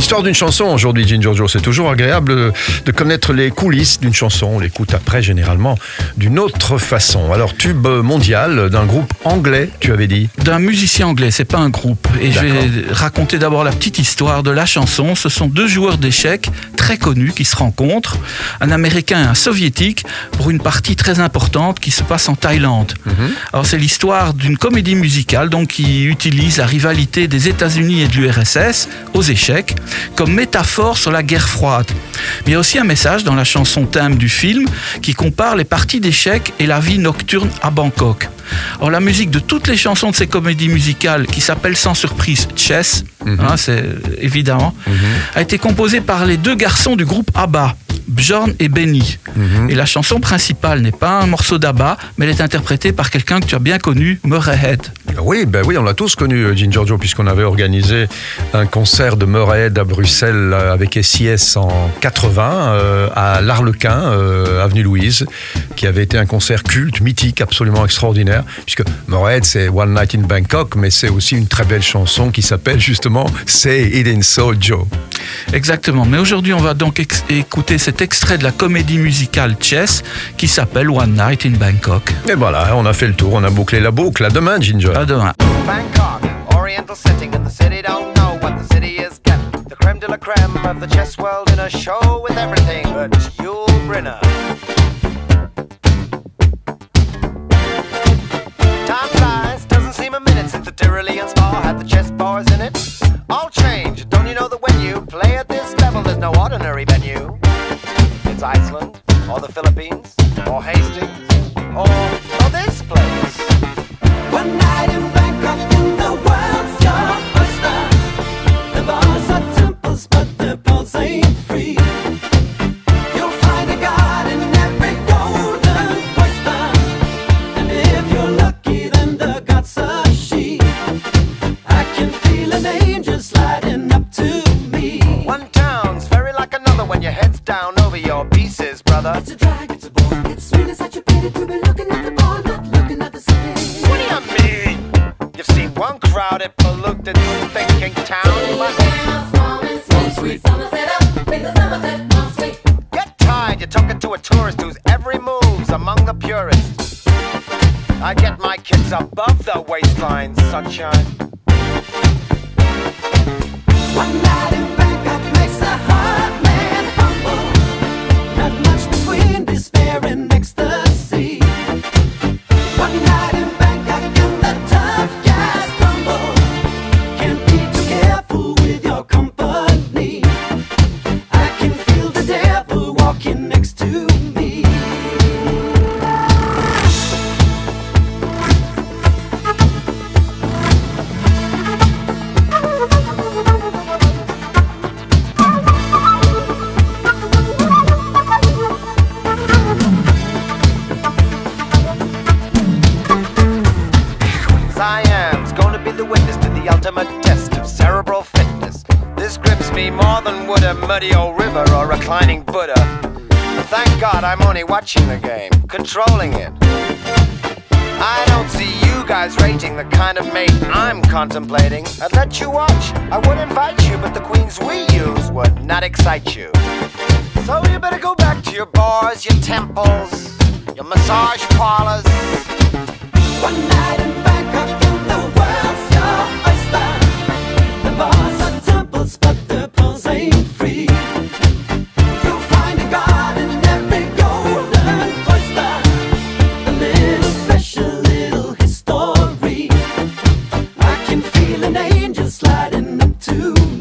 L'histoire d'une chanson aujourd'hui, Ginger Joe, c'est toujours agréable de connaître les coulisses d'une chanson. On l'écoute après généralement d'une autre façon. Alors, tube mondial d'un groupe anglais, tu avais dit D'un musicien anglais, c'est pas un groupe. Et je vais raconter d'abord la petite histoire de la chanson. Ce sont deux joueurs d'échecs très connus qui se rencontrent, un américain et un soviétique, pour une partie très importante qui se passe en Thaïlande. Mhm. Alors, c'est l'histoire d'une comédie musicale donc, qui utilise la rivalité des États-Unis et de l'URSS aux échecs comme métaphore sur la guerre froide. Mais il y a aussi un message dans la chanson thème du film qui compare les parties d'échecs et la vie nocturne à Bangkok. Alors la musique de toutes les chansons de ces comédies musicales, qui s'appellent sans surprise Chess, mhm. hein, c'est évidemment, mhm. a été composée par les deux garçons du groupe ABBA. Bjorn et Benny. Mhm. Et la chanson principale n'est pas un morceau d'ABBA, mais elle est interprétée par quelqu'un que tu as bien connu, Murray Head. Oui, ben oui, on l'a tous connu, euh, Ginger Joe, puisqu'on avait organisé un concert de Murray Head à Bruxelles euh, avec SIS en 80 euh, à l'Arlequin, avenue Louise, qui avait été un concert culte, mythique, absolument extraordinaire, puisque Murray Head c'est One Night in Bangkok, mais c'est aussi une très belle chanson qui s'appelle justement Say It in So Joe. Exactement. Mais aujourd'hui, on va donc écouter cet extrait de la comédie musicale Chess qui s'appelle One Night in Bangkok. Et voilà, on a fait le tour, on a bouclé la boucle. À demain, Ginger. À demain. Bangkok, oriental setting, and the city don't know what the city is getting. The creme de la creme of the chess world in a show with everything but Yul Brynner. Philippines, or Hastings, It's a drag, it's a bore. It's really such a pity to be looking at the bar, not looking at the city. What do you mean? You've seen one crowded, polluted, thinking town. Get tired, you're talking to a tourist whose every move's among the purists. I get my kids above the waistline, sunshine. One night in me more than would a muddy old river or reclining Buddha. Thank God I'm only watching the game, controlling it. I don't see you guys rating the kind of mate I'm contemplating. I'd let you watch, I would invite you, but the queens we use would not excite you. So you better go back to your bars, your temples, your massage parlors. One night sliding up to